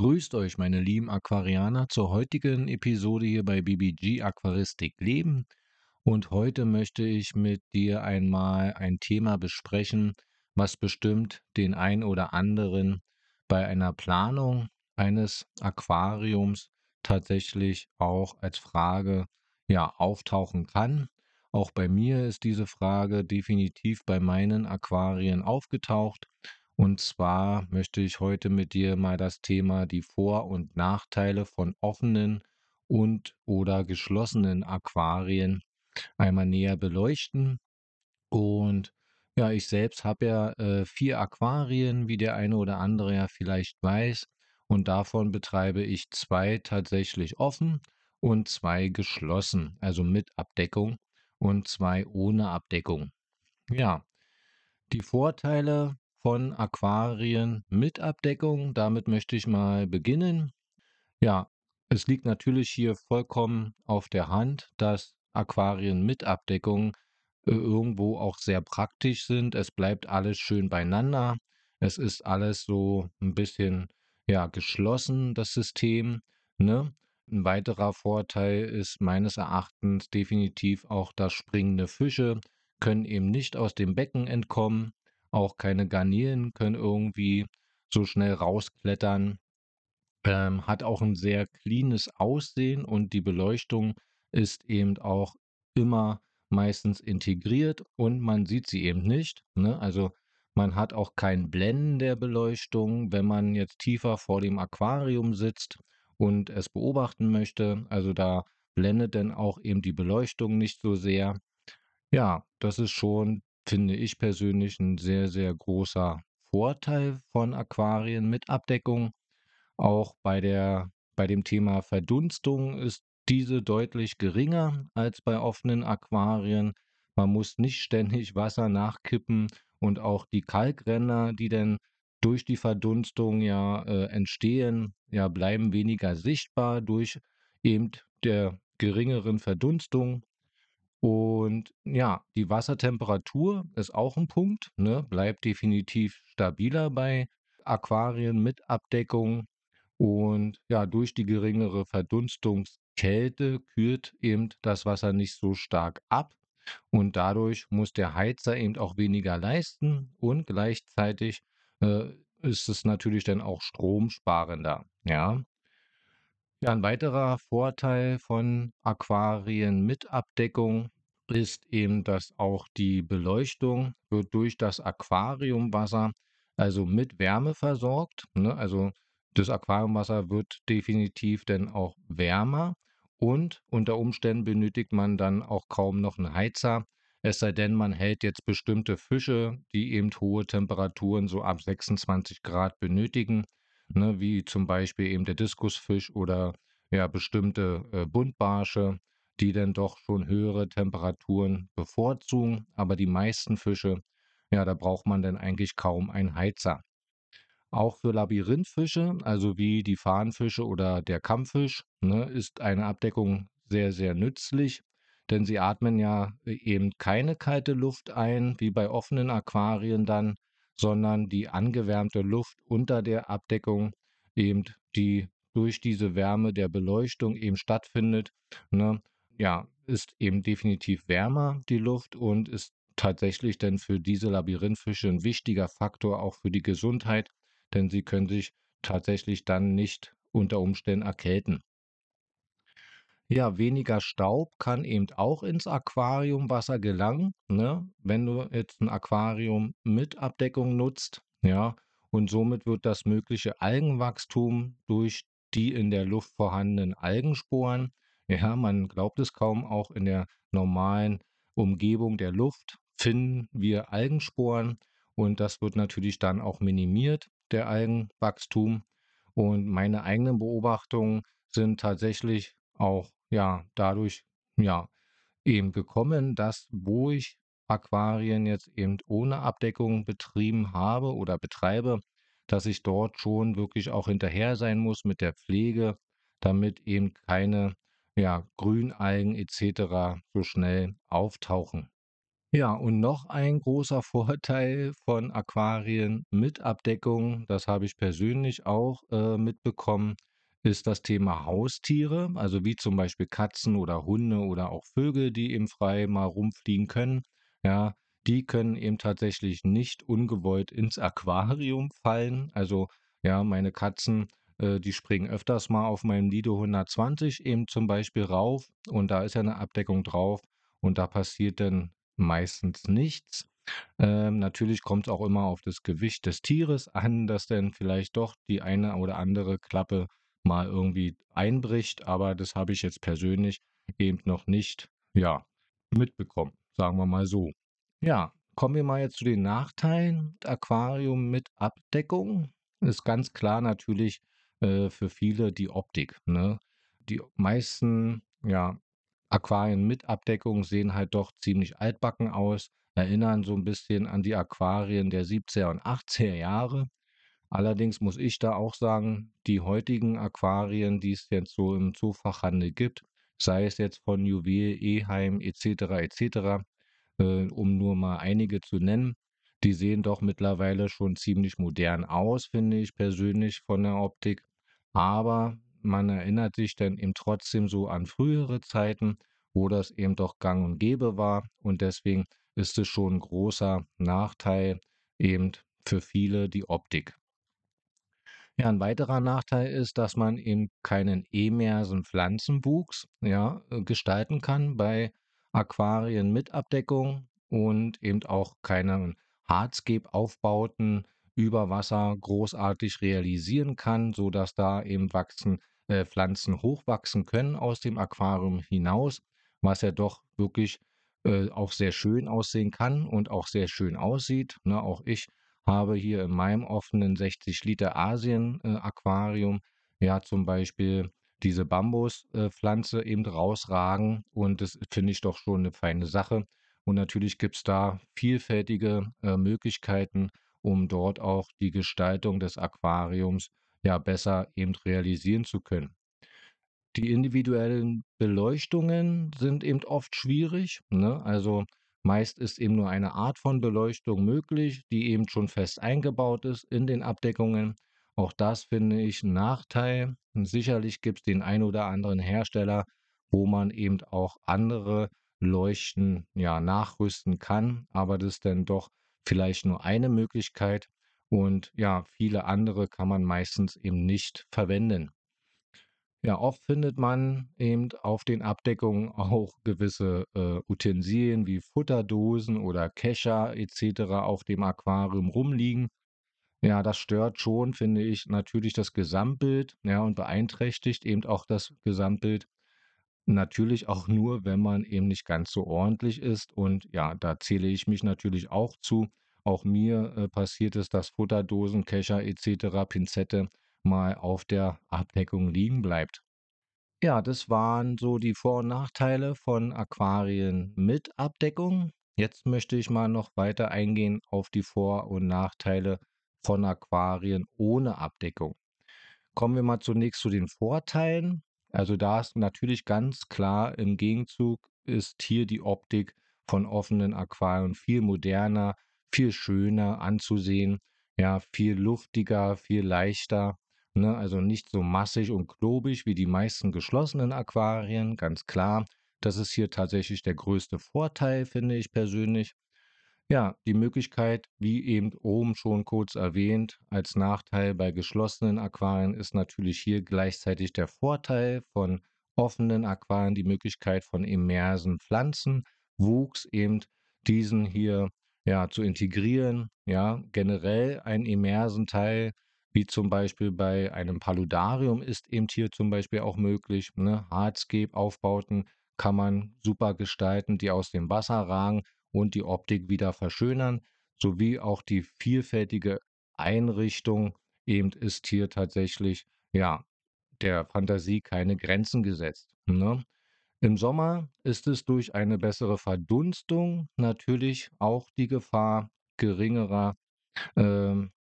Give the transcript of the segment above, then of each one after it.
Grüßt euch, meine lieben Aquarianer, zur heutigen Episode hier bei BBG Aquaristik Leben. Und heute möchte ich mit dir einmal ein Thema besprechen, was bestimmt den ein oder anderen bei einer Planung eines Aquariums tatsächlich auch als Frage ja auftauchen kann. Auch bei mir ist diese Frage definitiv bei meinen Aquarien aufgetaucht und zwar möchte ich heute mit dir mal das Thema die Vor- und Nachteile von offenen und oder geschlossenen Aquarien einmal näher beleuchten. Und ja, ich selbst habe ja äh, vier Aquarien, wie der eine oder andere ja vielleicht weiß. Und davon betreibe ich zwei tatsächlich offen und zwei geschlossen, also mit Abdeckung und zwei ohne Abdeckung. Ja, die Vorteile von Aquarien mit Abdeckung. Damit möchte ich mal beginnen. Ja, es liegt natürlich hier vollkommen auf der Hand, dass Aquarien mit Abdeckung äh, irgendwo auch sehr praktisch sind. Es bleibt alles schön beieinander. Es ist alles so ein bisschen ja geschlossen, das System. Ne? Ein weiterer Vorteil ist meines Erachtens definitiv auch, dass springende Fische können eben nicht aus dem Becken entkommen. Auch keine Garnelen können irgendwie so schnell rausklettern. Ähm, hat auch ein sehr cleanes Aussehen und die Beleuchtung ist eben auch immer meistens integriert und man sieht sie eben nicht. Ne? Also man hat auch kein Blenden der Beleuchtung, wenn man jetzt tiefer vor dem Aquarium sitzt und es beobachten möchte. Also da blendet dann auch eben die Beleuchtung nicht so sehr. Ja, das ist schon finde ich persönlich ein sehr, sehr großer Vorteil von Aquarien mit Abdeckung. Auch bei der bei dem Thema Verdunstung ist diese deutlich geringer als bei offenen Aquarien. Man muss nicht ständig Wasser nachkippen und auch die Kalkränder, die dann durch die Verdunstung ja äh, entstehen, ja bleiben weniger sichtbar durch eben der geringeren Verdunstung. Und ja, die Wassertemperatur ist auch ein Punkt, ne? Bleibt definitiv stabiler bei Aquarien mit Abdeckung. Und ja, durch die geringere Verdunstungskälte kühlt eben das Wasser nicht so stark ab. Und dadurch muss der Heizer eben auch weniger leisten und gleichzeitig äh, ist es natürlich dann auch stromsparender. Ja, ja, ein weiterer Vorteil von Aquarien mit Abdeckung ist eben, dass auch die Beleuchtung wird durch das Aquariumwasser, also mit Wärme versorgt. Ne? Also das Aquariumwasser wird definitiv dann auch wärmer und unter Umständen benötigt man dann auch kaum noch einen Heizer. Es sei denn, man hält jetzt bestimmte Fische, die eben hohe Temperaturen so ab 26 Grad benötigen ne, wie zum Beispiel eben der Diskusfisch oder ja bestimmte äh, Buntbarsche, die dann doch schon höhere Temperaturen bevorzugen. Aber die meisten Fische, ja, da braucht man dann eigentlich kaum einen Heizer. Auch für Labyrinthfische, also wie die Fahnenfische oder der Kampffisch, ne, ist eine Abdeckung sehr, sehr nützlich, denn sie atmen ja äh, eben keine kalte Luft ein, wie bei offenen Aquarien dann, sondern die angewärmte Luft unter der Abdeckung eben die durch diese Wärme der Beleuchtung eben stattfindet, ne, ja, ist eben definitiv wärmer die Luft und ist tatsächlich dann für diese Labyrinthfische ein wichtiger Faktor auch für die Gesundheit, denn sie können sich tatsächlich dann nicht unter Umständen erkälten. Ja, weniger Staub kann eben auch ins Aquariumwasser gelangen, ne? Wenn du jetzt ein Aquarium mit Abdeckung nutzt, ja, und somit wird das mögliche Algenwachstum durch die in der Luft vorhandenen Algensporen, ja, man glaubt es kaum, auch in der normalen Umgebung der Luft finden wir Algensporen und das wird natürlich dann auch minimiert, der Algenwachstum. Und meine eigenen Beobachtungen sind tatsächlich auch ja, dadurch, ja, eben gekommen, dass wo ich Aquarien jetzt eben ohne Abdeckung betrieben habe oder betreibe, dass ich dort schon wirklich auch hinterher sein muss mit der Pflege, damit eben keine ja, Grünalgen etc. so schnell auftauchen. Ja, und noch ein großer Vorteil von Aquarien mit Abdeckung, das habe ich persönlich auch äh, mitbekommen, ist das Thema Haustiere, also wie zum Beispiel Katzen oder Hunde oder auch Vögel, die eben frei mal rumfliegen können. Ja, die können eben tatsächlich nicht ungewollt ins Aquarium fallen. Also ja, meine Katzen, äh, die springen öfters mal auf meinem Lido 120 eben zum Beispiel rauf und da ist ja eine Abdeckung drauf und da passiert dann meistens nichts. Ähm, natürlich kommt es auch immer auf das Gewicht des Tieres an, dass dann vielleicht doch die eine oder andere Klappe mal irgendwie einbricht, aber das habe ich jetzt persönlich eben noch nicht, ja, mitbekommen, sagen wir mal so. Ja, kommen wir mal jetzt zu den Nachteilen. Aquarium mit Abdeckung ist ganz klar natürlich äh, für viele die Optik. Ne? Die meisten, ja, Aquarien mit Abdeckung sehen halt doch ziemlich altbacken aus, erinnern so ein bisschen an die Aquarien der 70er und 80er Jahre. Allerdings muss ich da auch sagen, die heutigen Aquarien, die es jetzt so im Zoofachhandel gibt, sei es jetzt von Juwel, Eheim etc. etc., äh, um nur mal einige zu nennen, die sehen doch mittlerweile schon ziemlich modern aus, finde ich persönlich von der Optik. Aber man erinnert sich dann eben trotzdem so an frühere Zeiten, wo das eben doch gang und gäbe war. Und deswegen ist es schon ein großer Nachteil eben für viele die Optik. Ja, ein weiterer Nachteil ist, dass man eben keinen emersen Pflanzenwuchs, ja, äh, gestalten kann bei Aquarien mit Abdeckung und eben auch keine Hardscape-Aufbauten über Wasser großartig realisieren kann, sodass da eben wachsen, äh, Pflanzen hochwachsen können aus dem Aquarium hinaus, was ja doch wirklich äh, auch sehr schön aussehen kann und auch sehr schön aussieht. Ne, auch ich habe hier in meinem offenen 60 Liter Asien-Aquarium äh, ja zum Beispiel diese Bambuspflanze eben rausragen und das finde ich doch schon eine feine Sache. Und natürlich gibt es da vielfältige äh, Möglichkeiten, um dort auch die Gestaltung des Aquariums ja besser eben realisieren zu können. Die individuellen Beleuchtungen sind eben oft schwierig. Ne? Also meist ist eben nur eine Art von Beleuchtung möglich, die eben schon fest eingebaut ist in den Abdeckungen. Auch das finde ich ein Nachteil. Und sicherlich gibt es den ein oder anderen Hersteller, wo man eben auch andere Leuchten ja nachrüsten kann, aber das ist dann doch vielleicht nur eine Möglichkeit und ja, viele andere kann man meistens eben nicht verwenden. Ja, oft findet man eben auf den Abdeckungen auch gewisse äh, Utensilien wie Futterdosen oder Kescher etc. auf dem Aquarium rumliegen. Ja, das stört schon, finde ich, natürlich das Gesamtbild, ja, und beeinträchtigt eben auch das Gesamtbild. Natürlich auch nur, wenn man eben nicht ganz so ordentlich ist. Und ja, da zähle ich mich natürlich auch zu. Auch mir äh, passiert es, dass Futterdosen, Kescher etc., Pinzette mal auf der Abdeckung liegen bleibt. Ja, das waren so die Vor- und Nachteile von Aquarien mit Abdeckung. Jetzt möchte ich mal noch weiter eingehen auf die Vor- und Nachteile von Aquarien ohne Abdeckung. Kommen wir mal zunächst zu den Vorteilen. Also da ist natürlich ganz klar im Gegenzug ist hier die Optik von offenen Aquarien viel moderner, viel schöner anzusehen, ja, viel luftiger, viel leichter Ne? Also nicht so massig und klobig wie die meisten geschlossenen Aquarien, ganz klar. Das ist hier tatsächlich der größte Vorteil, finde ich persönlich. Ja, die Möglichkeit, wie eben oben schon kurz erwähnt, als Nachteil bei geschlossenen Aquarien ist natürlich hier gleichzeitig der Vorteil von offenen Aquarien, die Möglichkeit von immersen Pflanzen, Wuchs eben diesen hier ja zu integrieren. Ja, generell ein immersen Teil wie zum Beispiel bei einem Paludarium ist eben hier zum Beispiel auch möglich. Ne? Hardscape-Aufbauten kann man super gestalten, die aus dem Wasser ragen und die Optik wieder verschönern, sowie auch die vielfältige Einrichtung eben ist hier tatsächlich, ja, der Fantasie keine Grenzen gesetzt. Ne? Im Sommer ist es durch eine bessere Verdunstung natürlich auch die Gefahr geringerer ähm,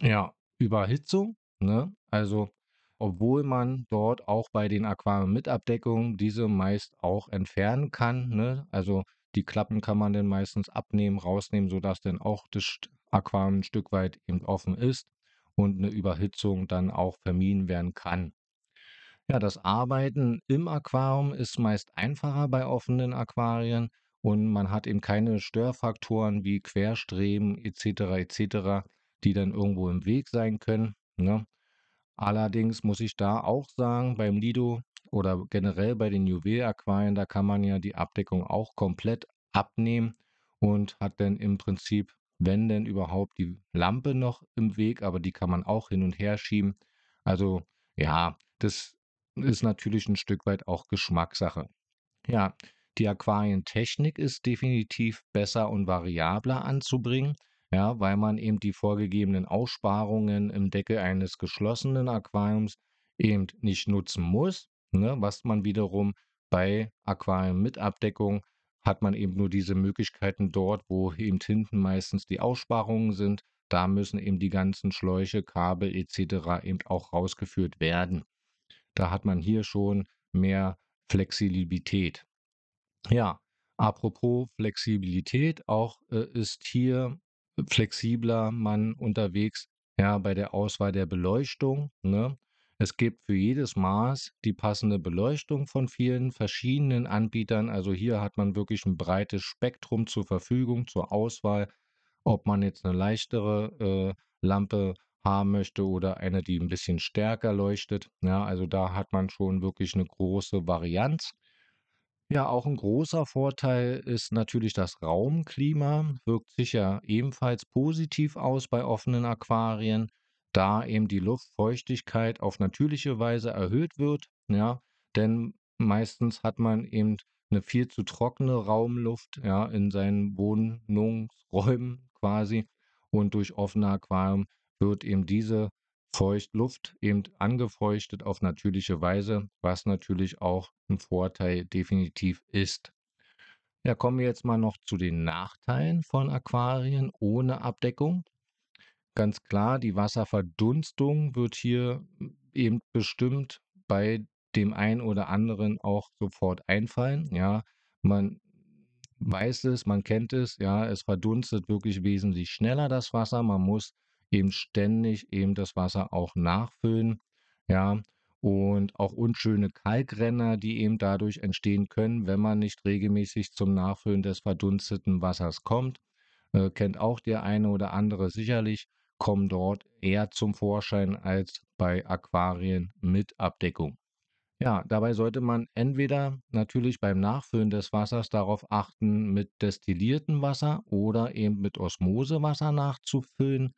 ja, Überhitzung, ne? Also, obwohl man dort auch bei den Aquarien mit Abdeckung diese meist auch entfernen kann, ne? Also, die Klappen kann man dann meistens abnehmen, rausnehmen, sodass dann auch das Aquarium ein Stück weit eben offen ist und eine Überhitzung dann auch vermieden werden kann. Ja, das Arbeiten im Aquarium ist meist einfacher bei offenen Aquarien und man hat eben keine Störfaktoren wie Querstreben etc. etc., die dann irgendwo im Weg sein können. Ne? Allerdings muss ich da auch sagen, beim Lido oder generell bei den Juwel-Aquarien, da kann man ja die Abdeckung auch komplett abnehmen und hat dann im Prinzip, wenn denn überhaupt, die Lampe noch im Weg, aber die kann man auch hin und her schieben. Also ja, das ist natürlich ein Stück weit auch Geschmackssache. Ja, die Aquarientechnik ist definitiv besser und variabler anzubringen, ja, weil man eben die vorgegebenen Aussparungen im Deckel eines geschlossenen Aquariums eben nicht nutzen muss, ne, was man wiederum bei Aquarien mit Abdeckung hat man eben nur diese Möglichkeiten dort, wo eben hinten meistens die Aussparungen sind. Da müssen eben die ganzen Schläuche, Kabel etc. eben auch rausgeführt werden. Da hat man hier schon mehr Flexibilität. Ja, apropos Flexibilität, auch äh, ist hier flexibler man unterwegs, ja, bei der Auswahl der Beleuchtung. Ne? Es gibt für jedes Maß die passende Beleuchtung von vielen verschiedenen Anbietern. Also hier hat man wirklich ein breites Spektrum zur Verfügung, zur Auswahl, ob man jetzt eine leichtere äh, Lampe haben möchte oder eine, die ein bisschen stärker leuchtet. Ja, also da hat man schon wirklich eine große Varianz. Ja, auch ein großer Vorteil ist natürlich das Raumklima, wirkt sich ja ebenfalls positiv aus bei offenen Aquarien, da eben die Luftfeuchtigkeit auf natürliche Weise erhöht wird, ja, denn meistens hat man eben eine viel zu trockene Raumluft, ja, in seinen Wohnungsräumen quasi und durch offene Aquarium wird eben diese Feuchtluft eben angefeuchtet auf natürliche Weise, was natürlich auch ein Vorteil definitiv ist. Ja, kommen wir jetzt mal noch zu den Nachteilen von Aquarien ohne Abdeckung. Ganz klar, die Wasserverdunstung wird hier eben bestimmt bei dem einen oder anderen auch sofort einfallen. Ja, man weiß es, man kennt es, ja, es verdunstet wirklich wesentlich schneller das Wasser. Man muss eben ständig eben das Wasser auch nachfüllen, ja, und auch unschöne Kalkrenner, die eben dadurch entstehen können, wenn man nicht regelmäßig zum Nachfüllen des verdunsteten Wassers kommt. Äh, kennt auch der eine oder andere sicherlich, kommen dort eher zum Vorschein als bei Aquarien mit Abdeckung. Ja, dabei sollte man entweder natürlich beim Nachfüllen des Wassers darauf achten, mit destilliertem Wasser oder eben mit Osmosewasser nachzufüllen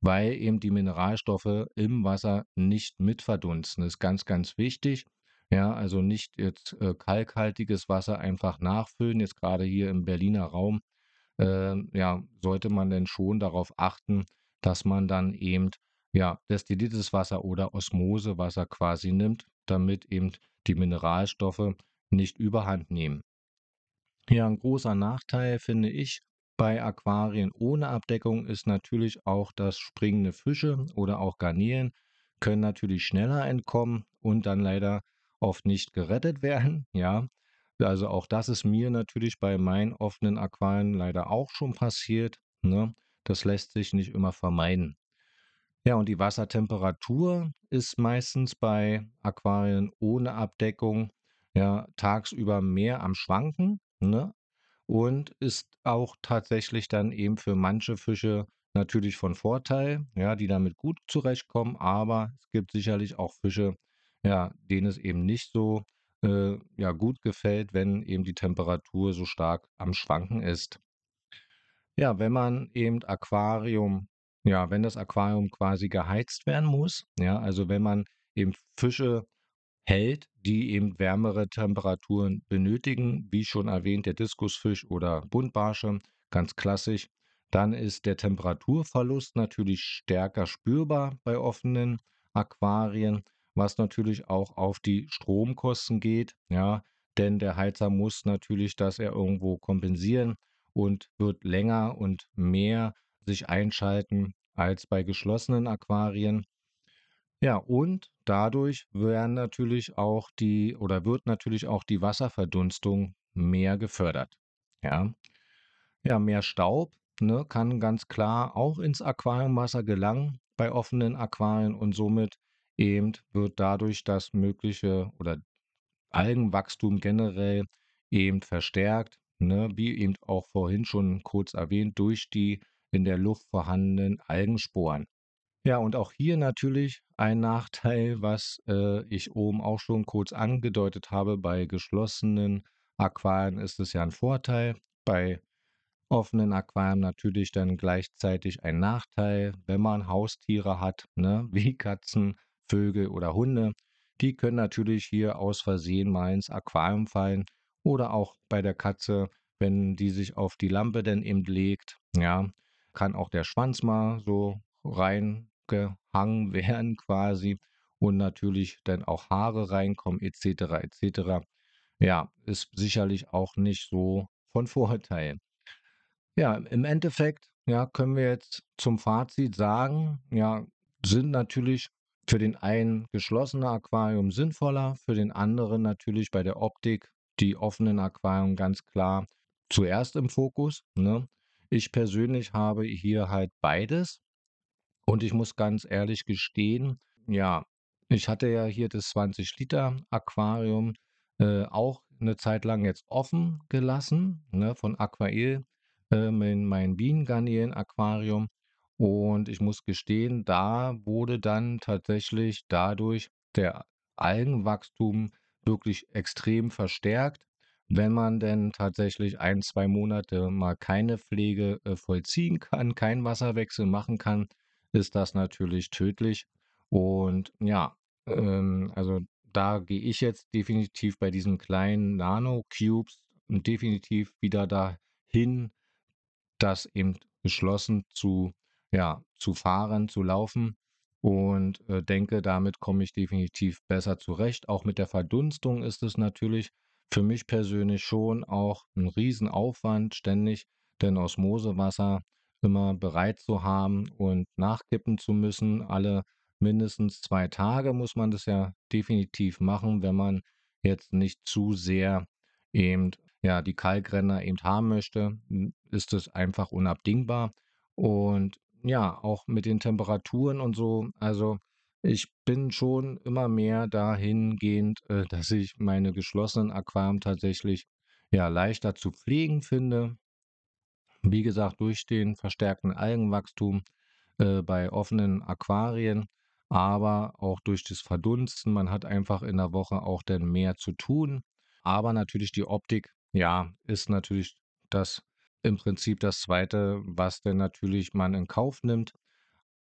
weil eben die Mineralstoffe im Wasser nicht mitverdunsten. Das ist ganz, ganz wichtig. Ja, also nicht jetzt äh, kalkhaltiges Wasser einfach nachfüllen. Jetzt gerade hier im Berliner Raum, äh, ja, sollte man denn schon darauf achten, dass man dann eben ja destilliertes Wasser oder Osmosewasser quasi nimmt, damit eben die Mineralstoffe nicht überhand nehmen. Ja, ein großer Nachteil finde ich bei Aquarien ohne Abdeckung ist natürlich auch, dass springende Fische oder auch Garnelen können natürlich schneller entkommen und dann leider oft nicht gerettet werden. Ja, also auch das ist mir natürlich bei meinen offenen Aquarien leider auch schon passiert. Ne? Das lässt sich nicht immer vermeiden. Ja, und die Wassertemperatur ist meistens bei Aquarien ohne Abdeckung ja tagsüber mehr am Schwanken. Ne? Und ist auch tatsächlich dann eben für manche Fische natürlich von Vorteil, ja, die damit gut zurechtkommen, aber es gibt sicherlich auch Fische, ja, denen es eben nicht so äh, ja, gut gefällt, wenn eben die Temperatur so stark am Schwanken ist. Ja, wenn man eben Aquarium, ja, wenn das Aquarium quasi geheizt werden muss, ja, also wenn man eben Fische hält, die eben wärmere Temperaturen benötigen, wie schon erwähnt, der Diskusfisch oder Buntbarsche, ganz klassisch. Dann ist der Temperaturverlust natürlich stärker spürbar bei offenen Aquarien, was natürlich auch auf die Stromkosten geht, ja, denn der Heizer muss natürlich das er irgendwo kompensieren und wird länger und mehr sich einschalten als bei geschlossenen Aquarien. Ja, und dadurch werden natürlich auch die oder wird natürlich auch die Wasserverdunstung mehr gefördert. Ja, ja mehr Staub ne, kann ganz klar auch ins Aquariumwasser gelangen bei offenen Aquarien und somit eben wird dadurch das mögliche oder Algenwachstum generell eben verstärkt, ne, wie eben auch vorhin schon kurz erwähnt, durch die in der Luft vorhandenen Algensporen. Ja, und auch hier natürlich ein Nachteil, was äh, ich oben auch schon kurz angedeutet habe. Bei geschlossenen Aquarien ist es ja ein Vorteil. Bei offenen Aquarien natürlich dann gleichzeitig ein Nachteil, wenn man Haustiere hat, ne, wie Katzen, Vögel oder Hunde. Die können natürlich hier aus Versehen mal ins Aquarium fallen oder auch bei der Katze, wenn die sich auf die Lampe dann eben legt, ja, kann auch der Schwanz mal so reingehangen werden quasi und natürlich dann auch Haare reinkommen etc. etc. Ja, ist sicherlich auch nicht so von Vorteil. Ja, im Endeffekt, ja, können wir jetzt zum Fazit sagen, ja, sind natürlich für den einen geschlossene Aquarium sinnvoller, für den anderen natürlich bei der Optik die offenen Aquarium ganz klar zuerst im Fokus. Ne? Ich persönlich habe hier halt beides und ich muss ganz ehrlich gestehen, ja, ich hatte ja hier das 20 Liter Aquarium äh, auch eine Zeit lang jetzt offen gelassen, ne, von Aquael, äh, in mein Bienengarnelen-Aquarium. Und ich muss gestehen, da wurde dann tatsächlich dadurch der Algenwachstum wirklich extrem verstärkt. Wenn man denn tatsächlich ein, zwei Monate mal keine Pflege äh, vollziehen kann, keinen Wasserwechsel machen kann, ist das natürlich tödlich. Und ja, ähm, also da gehe ich jetzt definitiv bei diesen kleinen Nano-Cubes definitiv wieder dahin, das eben geschlossen zu, ja, zu fahren, zu laufen und äh, denke, damit komme ich definitiv besser zurecht. Auch mit der Verdunstung ist es natürlich für mich persönlich schon auch ein Riesenaufwand, ständig denn Osmosewasser immer bereit zu haben und nachkippen zu müssen. Alle mindestens zwei Tage muss man das ja definitiv machen, wenn man jetzt nicht zu sehr eben ja die Kalkrenner eben haben möchte, ist es einfach unabdingbar. Und ja, auch mit den Temperaturen und so, also ich bin schon immer mehr dahingehend, äh, dass ich meine geschlossenen Aquarien tatsächlich ja leichter zu pflegen finde. Wie gesagt, durch den verstärkten Algenwachstum äh, bei offenen Aquarien, aber auch durch das Verdunsten. Man hat einfach in der Woche auch dann mehr zu tun. Aber natürlich die Optik, ja, ist natürlich das im Prinzip das Zweite, was denn natürlich man in Kauf nimmt.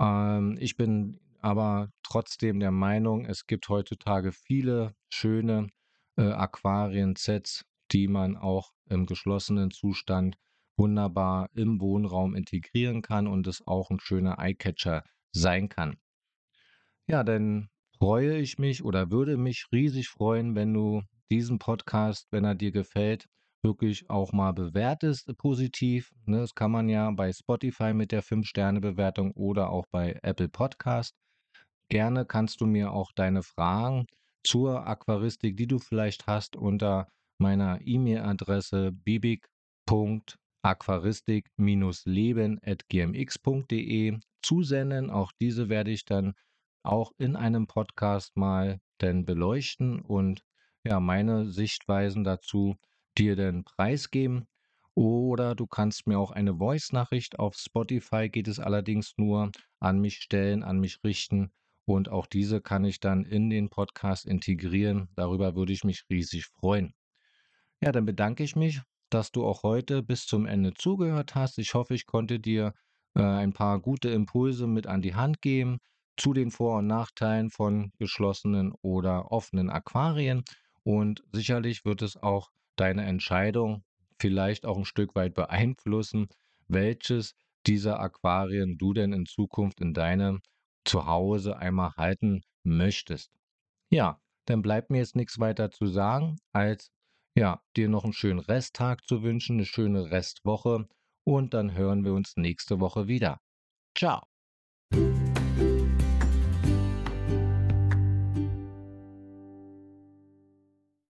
Ähm, ich bin aber trotzdem der Meinung, es gibt heutzutage viele schöne äh, Aquarien-Sets, die man auch im geschlossenen Zustand wunderbar im Wohnraum integrieren kann und es auch ein schöner Eyecatcher sein kann. Ja, dann freue ich mich oder würde mich riesig freuen, wenn du diesen Podcast, wenn er dir gefällt, wirklich auch mal bewertest äh, positiv. Ne? Das kann man ja bei Spotify mit der 5-Sterne-Bewertung oder auch bei Apple Podcast. Gerne kannst du mir auch deine Fragen zur Aquaristik, die du vielleicht hast, unter meiner E-Mail-Adresse bibig.aquaristik-leben.gmx.de zusenden. Auch diese werde ich dann auch in einem Podcast mal denn beleuchten und ja, meine Sichtweisen dazu dir den Preis geben. Oder du kannst mir auch eine Voice-Nachricht auf Spotify, geht es allerdings nur, an mich stellen, an mich richten. Und auch diese kann ich dann in den Podcast integrieren. Darüber würde ich mich riesig freuen. Ja, dann bedanke ich mich, dass du auch heute bis zum Ende zugehört hast. Ich hoffe, ich konnte dir äh, ein paar gute Impulse mit an die Hand geben zu den Vor- und Nachteilen von geschlossenen oder offenen Aquarien. Und sicherlich wird es auch deine Entscheidung vielleicht auch ein Stück weit beeinflussen, welches dieser Aquarien du denn in Zukunft in deinem Zuhause einmal halten möchtest. Ja, dann bleibt mir jetzt nichts weiter zu sagen, als ja, dir noch einen schönen Resttag zu wünschen, eine schöne Restwoche und dann hören wir uns nächste Woche wieder. Ciao.